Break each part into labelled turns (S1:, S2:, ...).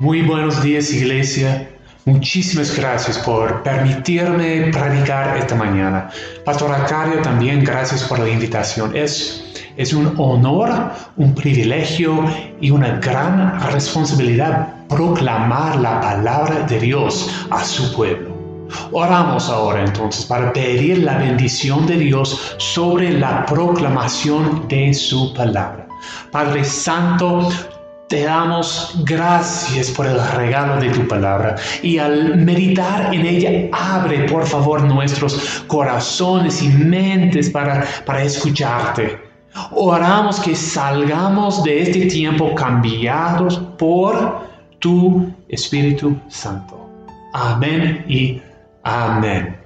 S1: Muy buenos días iglesia. Muchísimas gracias por permitirme predicar esta mañana. Pastor Arcadio, también gracias por la invitación. Es, es un honor, un privilegio y una gran responsabilidad proclamar la palabra de Dios a su pueblo. Oramos ahora entonces para pedir la bendición de Dios sobre la proclamación de su palabra. Padre Santo, te damos gracias por el regalo de tu palabra y al meditar en ella, abre por favor nuestros corazones y mentes para, para escucharte. Oramos que salgamos de este tiempo cambiados por tu Espíritu Santo. Amén y Amén.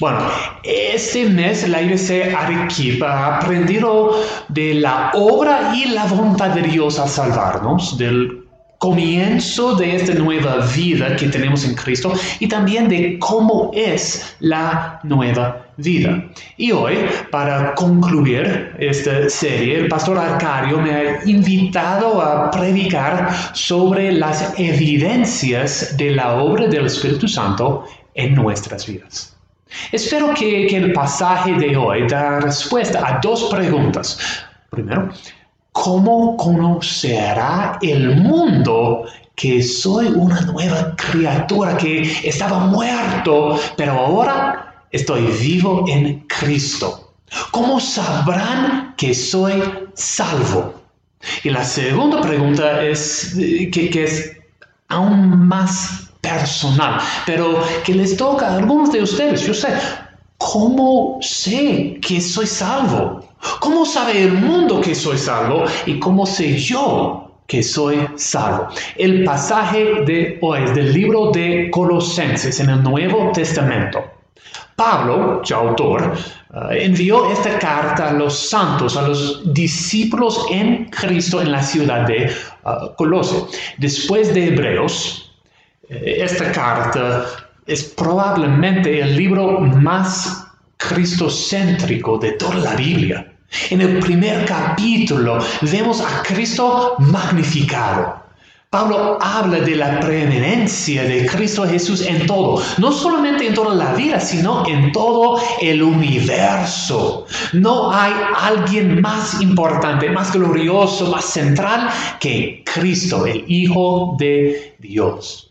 S1: Bueno, este mes la IBC Arequipa ha aprendido de la obra y la voluntad de Dios a salvarnos, del comienzo de esta nueva vida que tenemos en Cristo y también de cómo es la nueva vida. Y hoy, para concluir esta serie, el pastor Arcario me ha invitado a predicar sobre las evidencias de la obra del Espíritu Santo en nuestras vidas. Espero que, el pasaje de hoy da respuesta a dos preguntas. Primero, ¿cómo conocerá el mundo que soy una nueva criatura, que estaba muerto, pero ahora estoy vivo en Cristo? ¿Cómo sabrán que soy salvo? Y la segunda pregunta es eh, que, que es aún más personal, pero que les toca a algunos de ustedes. Yo sé, ¿cómo sé que soy salvo? ¿Cómo sabe el mundo que soy salvo? ¿Y cómo sé yo que soy salvo? El pasaje de hoy es del libro de Colosenses en el Nuevo Testamento. Pablo, su autor, eh, envió esta carta a los santos, a los discípulos en Cristo en la ciudad de uh, Colose. Después de Hebreos, eh, esta carta es probablemente el libro más cristocéntrico de toda la Biblia. En el primer capítulo vemos a Cristo magnificado. Pablo habla de la preeminencia de Cristo Jesús en todo, no solamente en toda la vida, sino en todo el universo. No hay alguien más importante, más glorioso, más central que Cristo, el Hijo de Dios.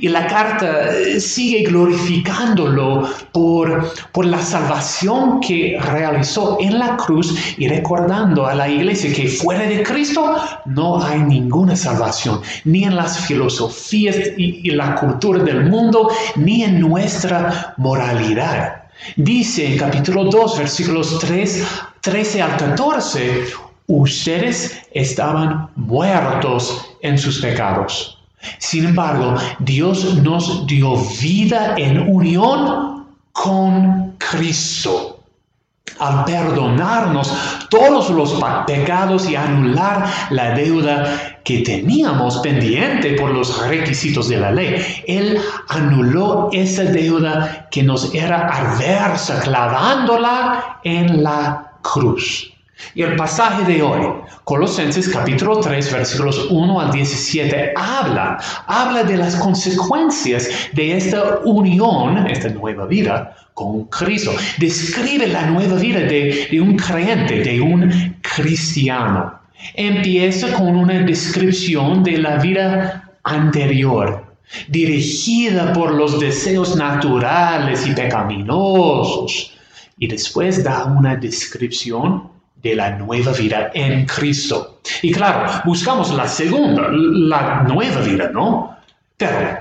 S1: Y la carta eh, sigue glorificándolo por, por la salvación que realizó en la cruz y recordando a la iglesia que fuera de Cristo no hay ninguna salvación, ni en las filosofías y, la cultura del mundo, ni en nuestra moralidad. Dice en capítulo 2, versículos 3, 13 al 14, ustedes estaban muertos en sus pecados sin embargo, Dios nos dio vida en unión con Cristo al perdonarnos todos los pecados y anular la deuda que teníamos pendiente por los requisitos de la ley. Él anuló esa deuda que nos era adversa, clavándola en la cruz. Y el pasaje de hoy, Colosenses capítulo 3, versículos 1 al 17, habla, habla de las consecuencias de esta unión, esta nueva vida con Cristo. Describe la nueva vida de, de un creyente, de un cristiano. Empieza con una descripción de la vida anterior, dirigida por los deseos naturales y pecaminosos. Y después da una descripción de la nueva vida en Cristo. Y claro, buscamos la segunda, la nueva vida, ¿no? Pero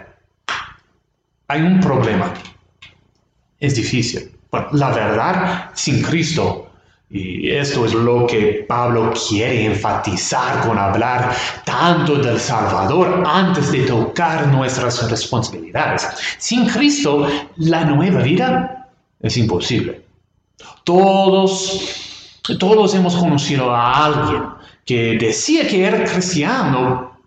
S1: hay un problema. Es difícil. Bueno, la verdad, sin Cristo, y esto es lo que Pablo quiere enfatizar con hablar tanto del Salvador antes de tocar nuestras responsabilidades. Sin Cristo, la nueva vida es imposible. Todos todos hemos conocido a alguien que decía que era cristiano,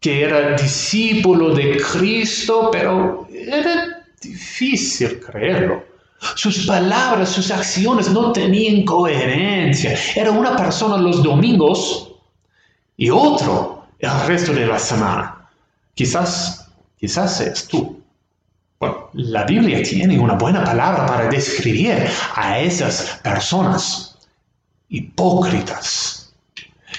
S1: que era discípulo de Cristo, pero era difícil creerlo. Sus palabras, sus acciones no tenían coherencia. Era una persona los domingos y otro el resto de la semana. quizás, quizás seas tú. Bueno, la Biblia tiene una buena palabra para describir a esas personas hipócritas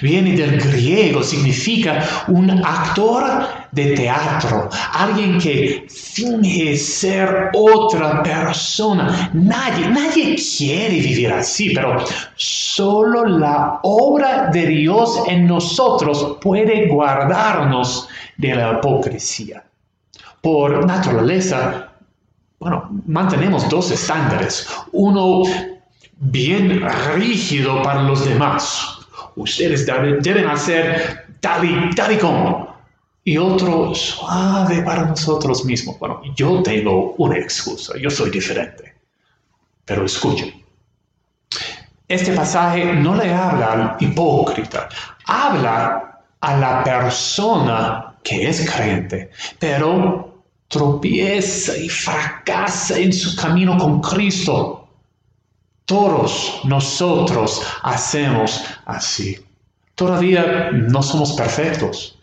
S1: Viene del griego, significa un actor de teatro, alguien que finge ser otra persona. Nadie, nadie quiere vivir así, pero solo la obra de Dios en nosotros puede guardarnos de la hipocresía. Por naturaleza, bueno, mantenemos dos estándares. Uno bien rígido para los demás ustedes deben hacer tal y, tal y como. Y otro suave para nosotros mismos. Bueno, yo tengo una excusa, yo soy diferente. Pero escuchen, este pasaje no le habla al hipócrita, habla a la persona que es creyente, pero tropieza y fracasa en su camino con Cristo. Todos nosotros hacemos así. Todavía no somos perfectos.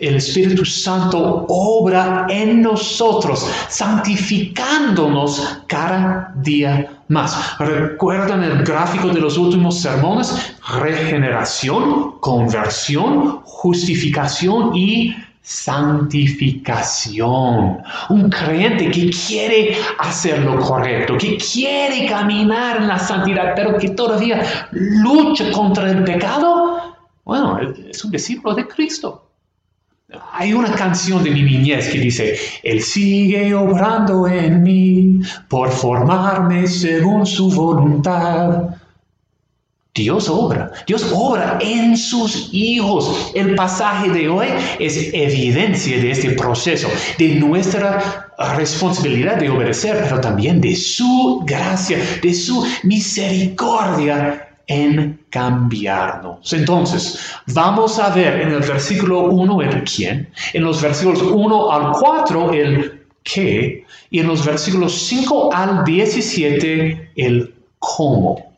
S1: El Espíritu Santo obra en nosotros, santificándonos cada día más. ¿Recuerdan el gráfico de los últimos sermones? Regeneración, conversión, justificación y santificación. Un creyente que quiere hacer lo correcto, que quiere caminar en la santidad, pero que todavía lucha contra el pecado, bueno, es un discípulo de Cristo. Hay una canción de mi niñez que dice, Él sigue obrando en mí por formarme según su voluntad. Dios obra, Dios obra en sus hijos. El pasaje de hoy es evidencia de este proceso, de nuestra responsabilidad de obedecer, pero también de su gracia, de su misericordia en cambiarnos. Entonces, vamos a ver en el versículo 1 el quién, en los versículos 1 al 4 el qué, y en los versículos 5 al 17 el cómo.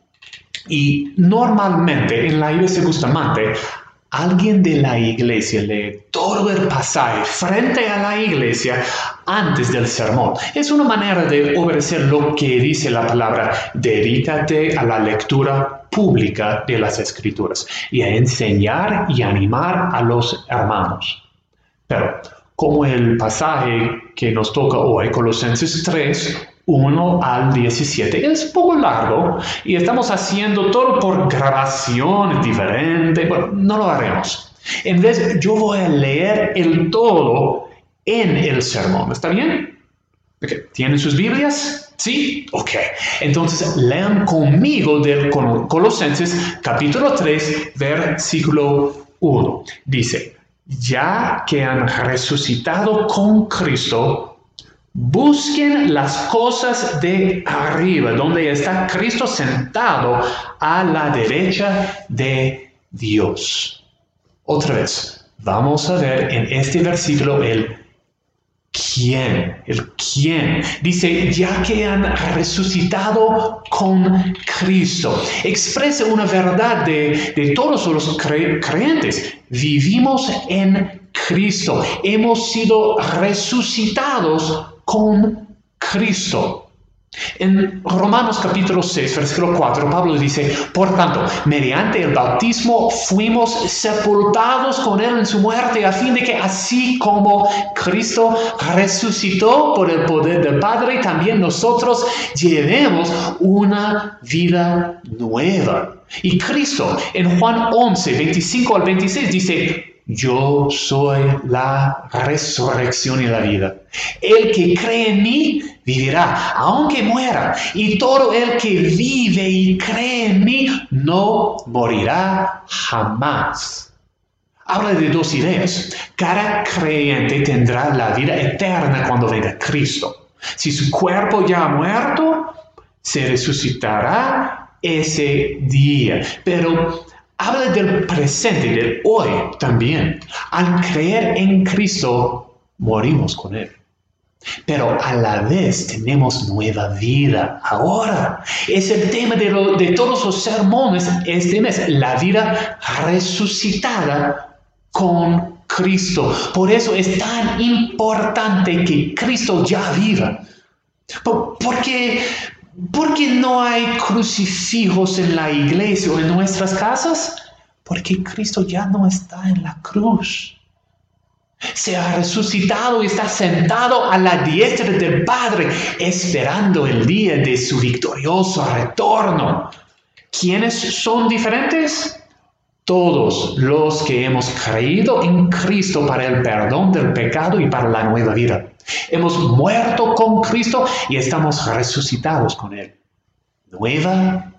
S1: Y normalmente en la iglesia Bustamante, alguien de la iglesia lee todo el pasaje frente a la iglesia antes del sermón. Es una manera de obedecer lo que dice la palabra. Dedícate a la lectura pública de las escrituras y a enseñar y animar a los hermanos. Pero como el pasaje que nos toca hoy, Colosenses 3, 1 al 17. Es un poco largo y estamos haciendo todo por grabación diferente. Bueno, no lo haremos. En vez, yo voy a leer el todo en el sermón. ¿Está bien? ¿Tienen sus Biblias? ¿Sí? Ok. Entonces lean conmigo del Colosenses capítulo 3, versículo 1. Dice, ya que han resucitado con Cristo, Busquen las cosas de arriba, donde está Cristo sentado a la derecha de Dios. Otra vez, vamos a ver en este versículo el quién, el quién. Dice, ya que han resucitado con Cristo. Expresa una verdad de, todos los creyentes. Vivimos en Cristo. Hemos sido resucitados con Cristo. En Romanos capítulo 6, versículo 4, Pablo dice, por tanto, mediante el bautismo fuimos sepultados con Él en su muerte, a fin de que así como Cristo resucitó por el poder del Padre, también nosotros llevemos una vida nueva. Y Cristo en Juan 11, 25 al 26 dice, yo soy la resurrección y la vida. El que cree en mí vivirá, aunque muera. Y todo el que vive y cree en mí no morirá jamás. Habla de dos ideas. Cada creyente tendrá la vida eterna cuando venga Cristo. Si su cuerpo ya ha muerto, se resucitará ese día. Pero habla del presente, del hoy también. Al creer en Cristo, morimos con Él. Pero a la vez tenemos nueva vida ahora. Es el tema de, de todos los sermones este mes, la vida resucitada con Cristo. Por eso es tan importante que Cristo ya viva. Porque, porque no hay crucifijos en la iglesia o en nuestras casas. Porque Cristo ya no está en la cruz. Se ha resucitado y está sentado a la diestra del Padre, esperando el día de su victorioso retorno. ¿Quiénes son diferentes? Todos los que hemos creído en Cristo para el perdón del pecado y para la nueva vida. Hemos muerto con Cristo y estamos resucitados con Él. Nueva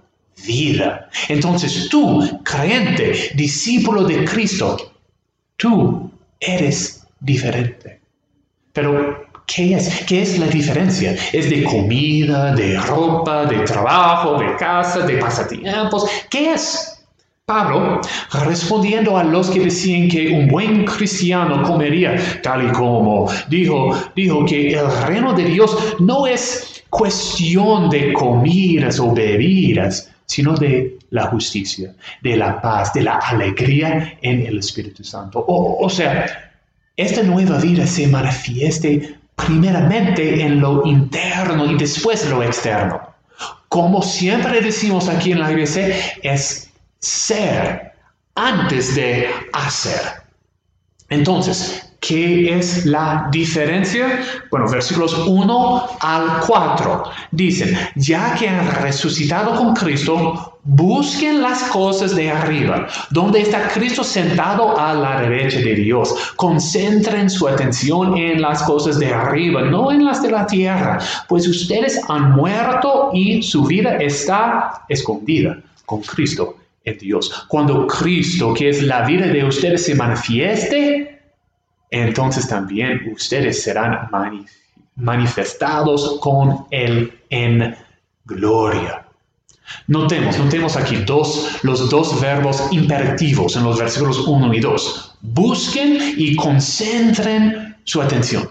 S1: vida. Entonces tú, creyente, discípulo de Cristo, tú eres diferente. Pero, ¿qué es? ¿Qué es la diferencia? ¿Es de comida, de ropa, de trabajo, de casa, de pasatiempos? ¿Qué es? Pablo, respondiendo a los que decían que un buen cristiano comería tal y como, dijo, dijo que el reino de Dios no es cuestión de comidas o bebidas, sino de la justicia, de la paz, de la alegría en el Espíritu Santo. O, sea, esta nueva vida se manifieste primeramente en lo interno y después en lo externo. Como siempre decimos aquí en la iglesia, es ser antes de hacer. Entonces, ¿qué es la diferencia? Bueno, versículos 1 al 4 dicen, ya que han resucitado con Cristo, busquen las cosas de arriba, donde está Cristo sentado a la derecha de Dios. Concentren su atención en las cosas de arriba, no en las de la tierra, pues ustedes han muerto y su vida está escondida con Cristo en Dios. Cuando Cristo, que es la vida de ustedes, se manifieste, entonces también ustedes serán manifestados con Él en gloria. Notemos, notemos aquí dos, los dos verbos imperativos en los versículos 1 y 2. Busquen y concentren su atención.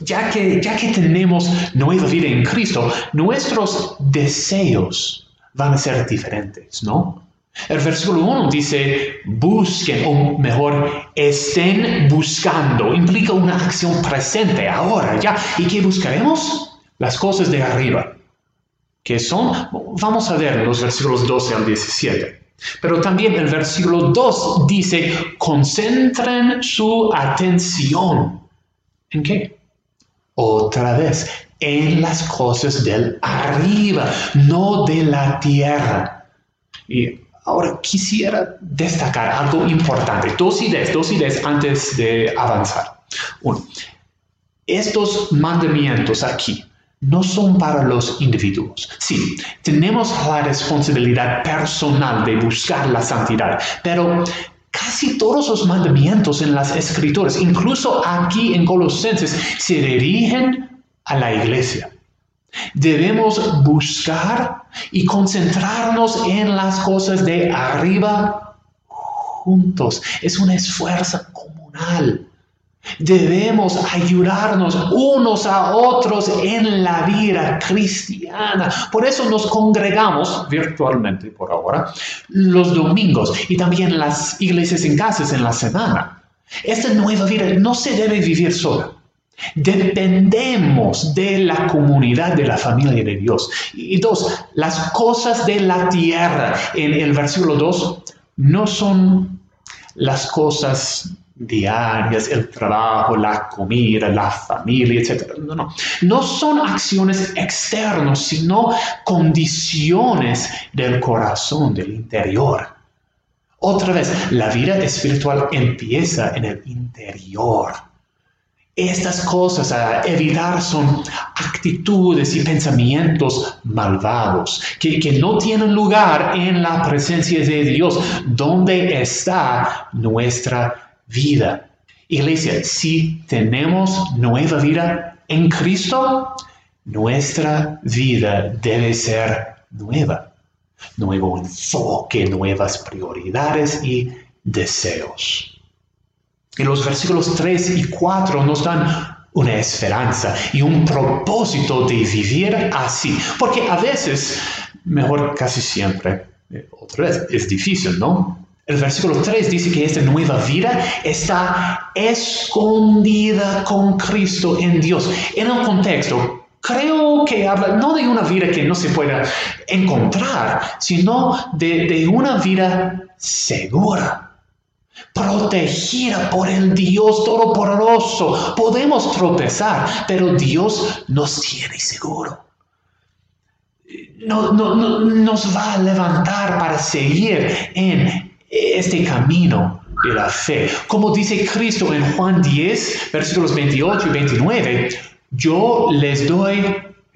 S1: Ya que, ya que tenemos nueva vida en Cristo, nuestros deseos van a ser diferentes, ¿no? El versículo 1 dice, busquen, o mejor, estén buscando. Implica una acción presente, ahora, ya. ¿Y qué buscaremos? Las cosas de arriba. ¿Qué son? Vamos a ver los versículos 12 al 17. Pero también el versículo 2 dice, concentren su atención. ¿En qué? Otra vez, en las cosas del arriba, no de la tierra. Y Ahora quisiera destacar algo importante, dos ideas, dos ideas antes de avanzar. Uno, estos mandamientos aquí no son para los individuos. Sí, tenemos la responsabilidad personal de buscar la santidad, pero casi todos los mandamientos en las escrituras, incluso aquí en Colosenses, se dirigen a la iglesia. Debemos buscar y concentrarnos en las cosas de arriba juntos. Es un esfuerzo comunal. Debemos ayudarnos unos a otros en la vida cristiana. Por eso nos congregamos virtualmente por ahora los domingos y también las iglesias en casas en la semana. Esta nueva vida no se debe vivir sola. Dependemos de la comunidad de la familia de Dios. Y dos, las cosas de la tierra en el versículo 2 no son las cosas diarias, el trabajo, la comida, la familia, etc. No, no. No son acciones externas, sino condiciones del corazón, del interior. Otra vez, la vida espiritual empieza en el interior estas cosas a evitar son actitudes y pensamientos malvados que, que, no tienen lugar en la presencia de Dios, donde está nuestra vida. Iglesia, si tenemos nueva vida en Cristo, nuestra vida debe ser nueva. Nuevo enfoque, nuevas prioridades y deseos. Y los versículos 3 y 4 nos dan una esperanza y un propósito de vivir así. Porque a veces, mejor casi siempre, eh, otra vez, es difícil, ¿no? El versículo 3 dice que esta nueva vida está escondida con Cristo en Dios. En el contexto, creo que habla no de una vida que no se pueda encontrar, sino de, de una vida segura, protegida por el Dios Todopoderoso. Podemos tropezar, pero Dios nos tiene seguro. No, no, no, nos va a levantar para seguir en este camino de la fe. Como dice Cristo en Juan 10, versículos 28 y 29, yo les doy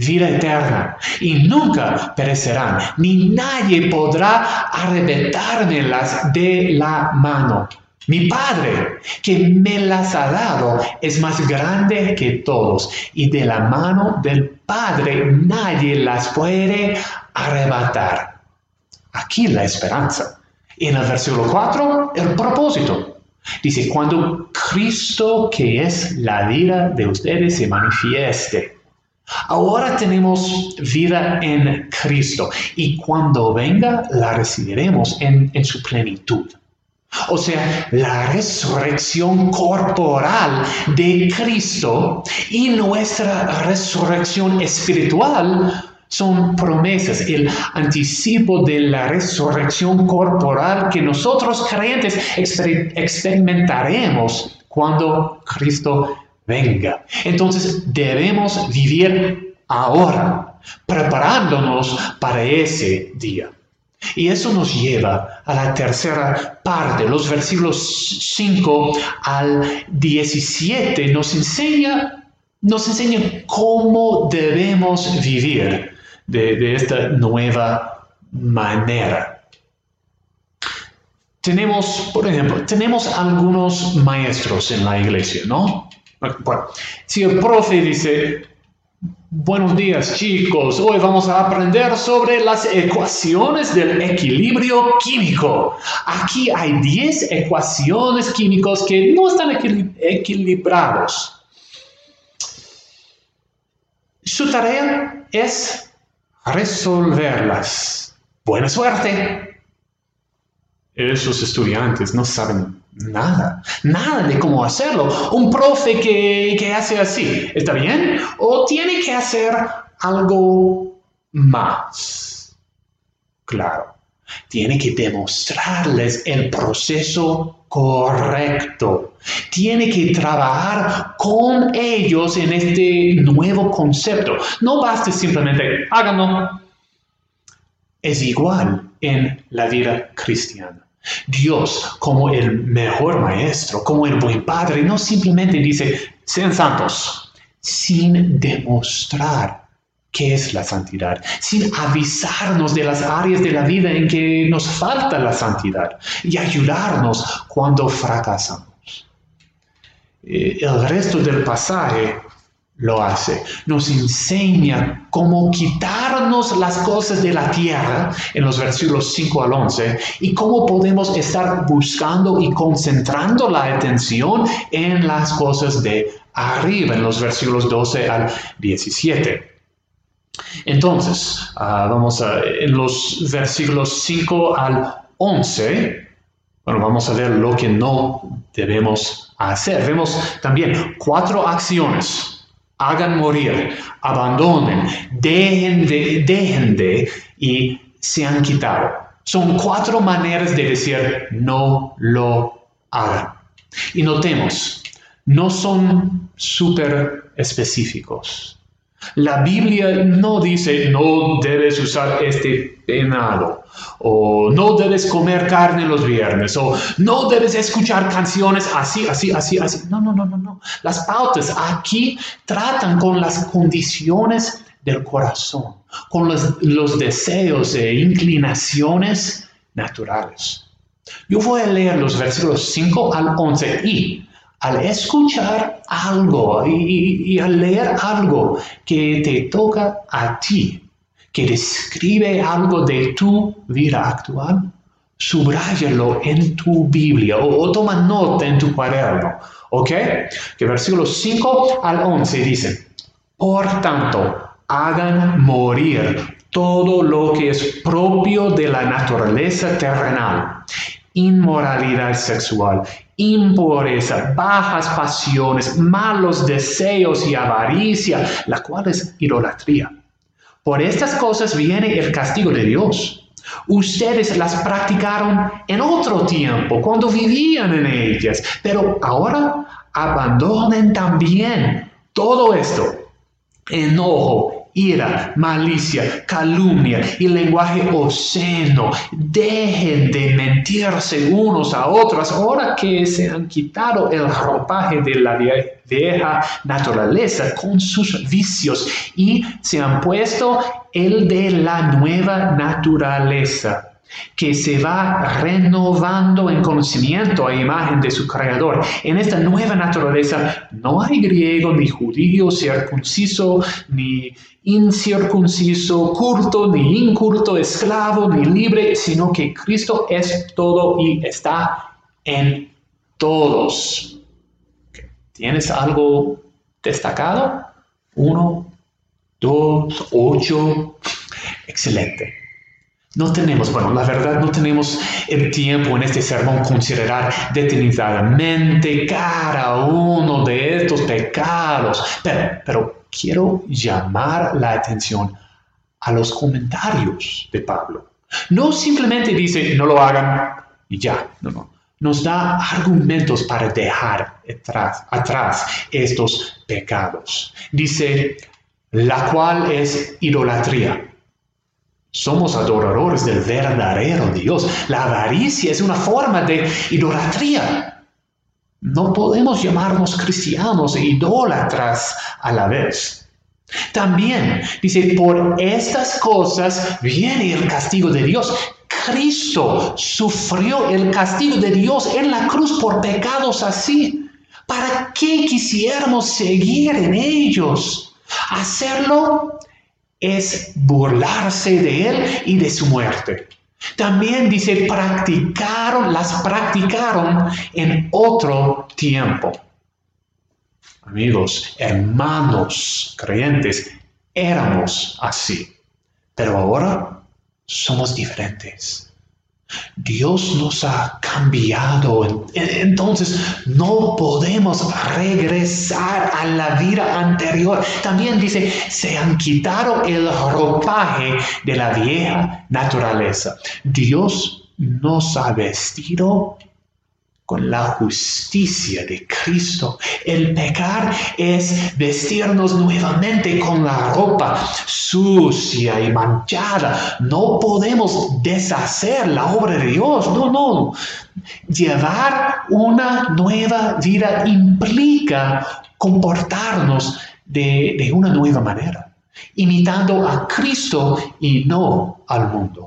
S1: vida eterna y nunca perecerán, ni nadie podrá arrebatármelas de la mano. Mi Padre, que me las ha dado, es más grande que todos, y de la mano del Padre nadie las puede arrebatar. Aquí la esperanza. En el versículo 4, el propósito. Dice, cuando Cristo, que es la vida de ustedes, se manifieste. Ahora tenemos vida en Cristo y cuando venga la recibiremos en, en su plenitud. O sea, la resurrección corporal de Cristo y nuestra resurrección espiritual son promesas, el anticipo de la resurrección corporal que nosotros creyentes experimentaremos cuando Cristo venga. Entonces debemos vivir ahora, preparándonos para ese día. Y eso nos lleva a la tercera parte. Los versículos 5 al 17 nos enseña, nos enseña cómo debemos vivir de, esta nueva manera. Tenemos, por ejemplo, tenemos algunos maestros en la iglesia, ¿no? Bueno, si el profe dice, buenos días chicos, hoy vamos a aprender sobre las ecuaciones del equilibrio químico. Aquí hay 10 ecuaciones químicas que no están equilibrados. Su tarea es resolverlas. Buena suerte. Esos estudiantes no saben nada, nada de cómo hacerlo. Un profe que, que hace así, ¿está bien? ¿O tiene que hacer algo más? Claro, tiene que demostrarles el proceso correcto. Tiene que trabajar con ellos en este nuevo concepto. No basta simplemente, háganlo. Es igual en la vida cristiana. Dios, como el mejor maestro, como el buen padre, no simplemente dice, sean santos, sin demostrar qué es la santidad, sin avisarnos de las áreas de la vida en que nos falta la santidad y ayudarnos cuando fracasamos. Eh, el resto del pasaje lo hace. Nos enseña cómo quitarnos las cosas de la tierra en los versículos 5 al 11 y cómo podemos estar buscando y concentrando la atención en las cosas de arriba en los versículos 12 al 17. Entonces, ah, vamos a, en los versículos 5 al 11, bueno, vamos a ver lo que no debemos hacer. Vemos también cuatro acciones. Hagan morir, abandonen, dejen de, dejen de y se han quitado. Son cuatro maneras de decir no lo hagan. Y notemos, no son súper específicos. La Biblia no dice no debes usar este o no debes comer carne los viernes, o no debes escuchar canciones así, así, así, así. No, no, no, no, no. Las pautas aquí tratan con las condiciones del corazón, con los, deseos e inclinaciones naturales. Yo voy a leer los versículos 5 al 11 y al escuchar algo y, al leer algo que te toca a ti, que describe algo de tu vida actual, subráyalo en tu Biblia o, toma nota en tu cuaderno. ¿Ok? Que versículos 5 al 11 dice, por tanto, hagan morir todo lo que es propio de la naturaleza terrenal inmoralidad sexual, impureza, bajas pasiones, malos deseos y avaricia, la cual es idolatría. Por estas cosas viene el castigo de Dios. Ustedes las practicaron en otro tiempo, cuando vivían en ellas, pero ahora abandonen también todo esto. Enojo, ira, malicia, calumnia y lenguaje obsceno. Dejen de mentirse unos a otros ahora que se han quitado el ropaje de la vieja naturaleza con sus vicios y se han puesto el de la nueva naturaleza que se va renovando en conocimiento a imagen de su creador. En esta nueva naturaleza no hay griego ni judío, circunciso ni incircunciso, curto ni incurto, esclavo ni libre, sino que Cristo es todo y está en todos. ¿Tienes algo destacado? Uno, dos, ocho. Excelente. No tenemos, bueno, la verdad no tenemos el tiempo en este sermón considerar detenidamente cada uno de estos pecados, pero, quiero llamar la atención a los comentarios de Pablo. No simplemente dice, no lo hagan y ya, no, no. Nos da argumentos para dejar atrás, atrás estos pecados. Dice, la cual es idolatría somos adoradores del verdadero Dios. La avaricia es una forma de idolatría. No podemos llamarnos cristianos e idólatras a la vez. También dice, por estas cosas viene el castigo de Dios. Cristo sufrió el castigo de Dios en la cruz por pecados así. ¿Para qué quisiéramos seguir en ellos? Hacerlo es burlarse de él y de su muerte. También dice, practicaron, las practicaron en otro tiempo. Amigos, hermanos, creyentes, éramos así, pero ahora somos diferentes. Dios nos ha cambiado. Entonces no podemos regresar a la vida anterior. También dice, se han quitado el ropaje de la vieja naturaleza. Dios nos ha vestido con la justicia de Cristo. El pecar es vestirnos nuevamente con la ropa sucia y manchada. No podemos deshacer la obra de Dios. No, no. Llevar una nueva vida implica comportarnos de, de una nueva manera, imitando a Cristo y no al mundo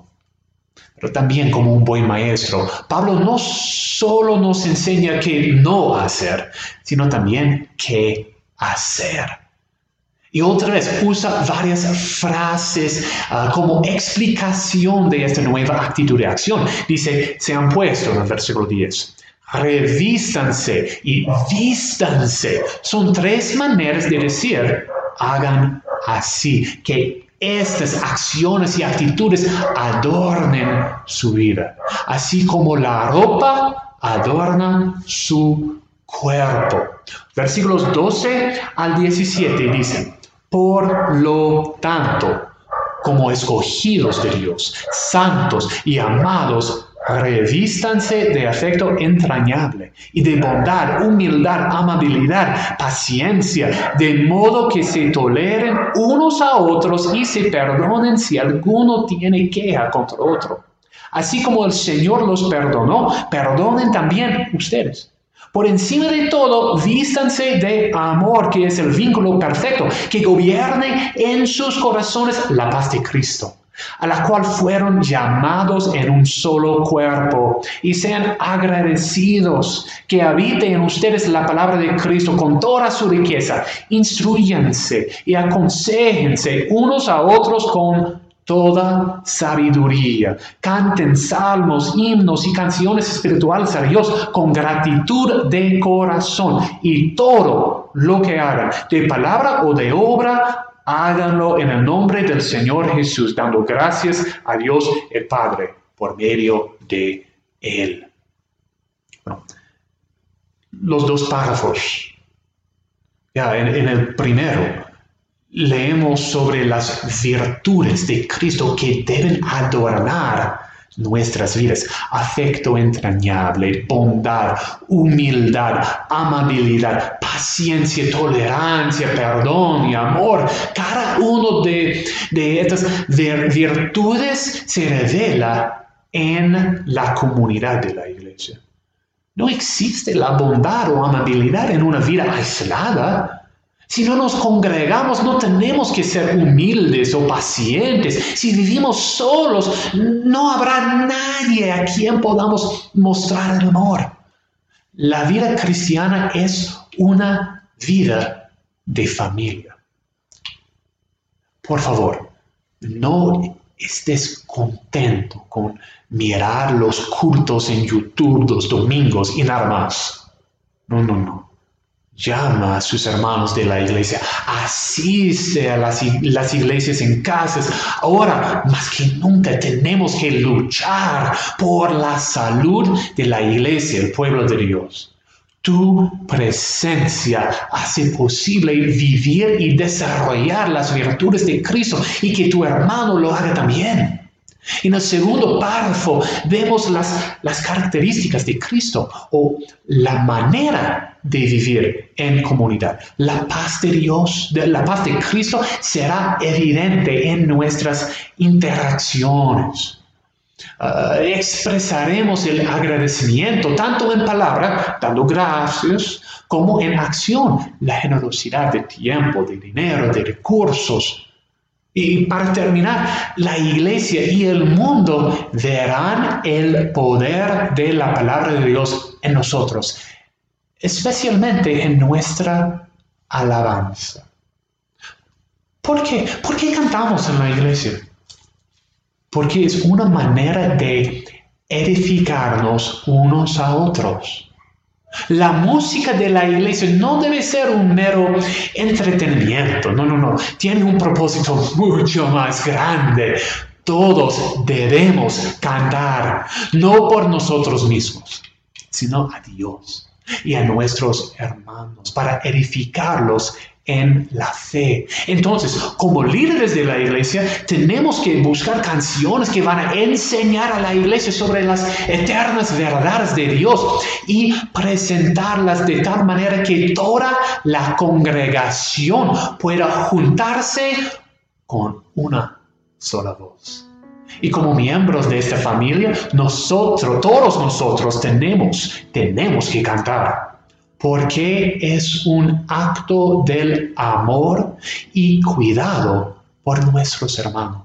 S1: pero también como un buen maestro. Pablo no solo nos enseña qué no hacer, sino también qué hacer. Y otra vez usa varias frases ah, como explicación de esta nueva actitud de acción. Dice, se han puesto en el versículo 10. Revístanse y vístanse. Son tres maneras de decir, hagan así, que estas acciones y actitudes adornen su vida, así como la ropa adorna su cuerpo. Versículos 12 al 17 dicen, por lo tanto, como escogidos de Dios, santos y amados, Revístanse de afecto entrañable y de bondad, humildad, amabilidad, paciencia, de modo que se toleren unos a otros y se perdonen si alguno tiene queja contra otro. Así como el Señor los perdonó, perdonen también ustedes. Por encima de todo, vístanse de amor, que es el vínculo perfecto, que gobierne en sus corazones la paz de Cristo a la cual fueron llamados en un solo cuerpo, y sean agradecidos que habite en ustedes la palabra de Cristo con toda su riqueza. Instruyanse y aconsejense unos a otros con toda sabiduría. Canten salmos, himnos y canciones espirituales a Dios con gratitud de corazón y todo lo que hagan, de palabra o de obra, háganlo en el nombre del Señor Jesús, dando gracias a Dios el Padre por medio de Él. los dos párrafos. Ya, en, en el primero, leemos sobre las virtudes de Cristo que deben adornar nuestras vidas. Afecto entrañable, bondad, humildad, amabilidad, paciencia, tolerancia, perdón y amor. Cada uno de, de estas virtudes se revela en la comunidad de la iglesia. No existe la bondad o amabilidad en una vida aislada. Si no nos congregamos, no tenemos que ser humildes o pacientes. Si vivimos solos, no habrá nadie a quien podamos mostrar el amor. La vida cristiana es una vida de familia. Por favor, no estés contento con mirar los cultos en YouTube los domingos y nada más. No, no, no llama a sus hermanos de la iglesia, asiste a las, iglesias en casas. Ahora, más que nunca, tenemos que luchar por la salud de la iglesia, el pueblo de Dios. Tu presencia hace posible vivir y desarrollar las virtudes de Cristo y que tu hermano lo haga también. En el segundo párrafo vemos las, las características de Cristo o la manera de vivir en comunidad. La paz de Dios, la paz de Cristo será evidente en nuestras interacciones. Ah, expresaremos el agradecimiento tanto en palabra, dando gracias, como en acción, la generosidad de tiempo, de dinero, de recursos, y para terminar, la iglesia y el mundo verán el poder de la palabra de Dios en nosotros, especialmente en nuestra alabanza. ¿Por qué? ¿Por qué cantamos en la iglesia? Porque es una manera de edificarnos unos a otros. La música de la iglesia no debe ser un mero entretenimiento, no, no, no, tiene un propósito mucho más grande. Todos debemos cantar, no por nosotros mismos, sino a Dios y a nuestros hermanos, para edificarlos en la fe. Entonces, como líderes de la iglesia, tenemos que buscar canciones que van a enseñar a la iglesia sobre las eternas verdades de Dios y presentarlas de tal manera que toda la congregación pueda juntarse con una sola voz. Y como miembros de esta familia, nosotros, todos nosotros tenemos, tenemos que cantar porque es un acto del amor y cuidado por nuestros hermanos.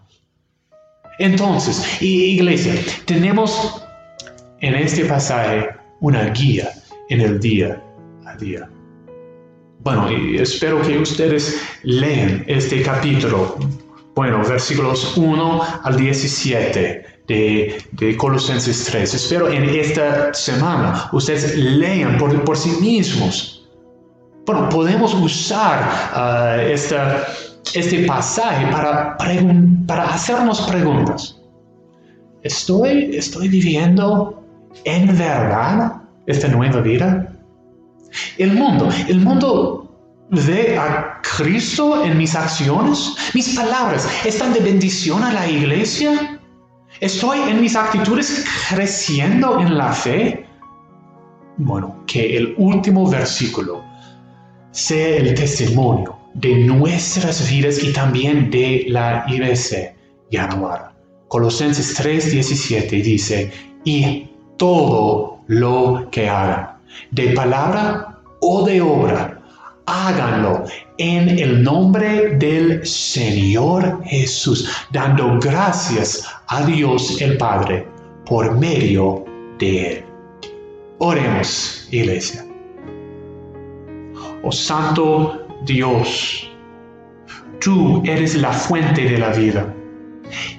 S1: Entonces, iglesia, tenemos en este pasaje una guía en el día a día. Bueno, espero que ustedes lean este capítulo, bueno, versículos 1 al 17 de, Colosenses 3. Espero en esta semana ustedes lean por, por sí mismos. Bueno, podemos usar uh, esta, este pasaje para, para hacernos preguntas. ¿Estoy, ¿Estoy viviendo en verdad esta nueva vida? El mundo, el mundo ve a Cristo en mis acciones. Mis palabras están de bendición a la iglesia. ¿Estoy en mis actitudes creciendo en la fe? Bueno, que el último versículo sea el testimonio de nuestras vidas y también de la IBC Yanuara. Colosenses 3:17 dice, y todo lo que hagan, de palabra o de obra, háganlo en el nombre del Señor Jesús, dando gracias a Dios el Padre por medio de Él. Oremos, iglesia. Oh Santo Dios, tú eres la fuente de la vida.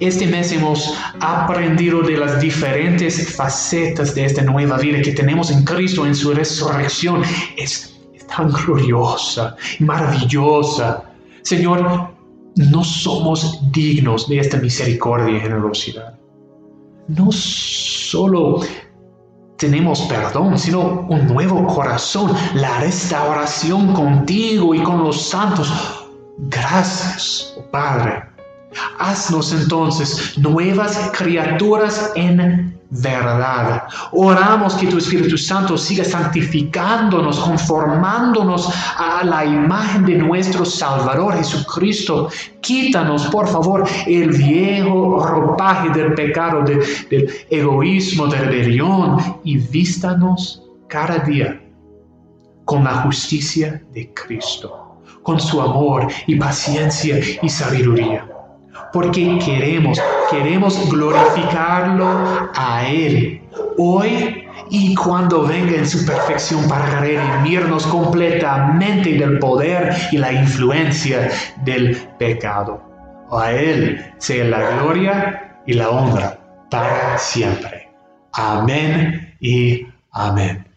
S1: Este mes hemos aprendido de las diferentes facetas de esta nueva vida que tenemos en Cristo en su resurrección. Es tan gloriosa y maravillosa. Señor, no somos dignos de esta misericordia y generosidad. No solo tenemos perdón, sino un nuevo corazón, la restauración contigo y con los santos. Gracias, Padre. Haznos entonces nuevas criaturas en verdad. Oramos que tu Espíritu Santo siga santificándonos, conformándonos a la imagen de nuestro Salvador Jesucristo. Quítanos, por favor, el viejo ropaje del pecado, del egoísmo, de rebelión y vístanos cada día con la justicia de Cristo, con su amor y paciencia y sabiduría porque queremos, queremos glorificarlo a Él hoy y cuando venga en su perfección para redimirnos completamente del poder y la influencia del pecado. A Él sea la gloria y la honra para siempre. Amén y amén.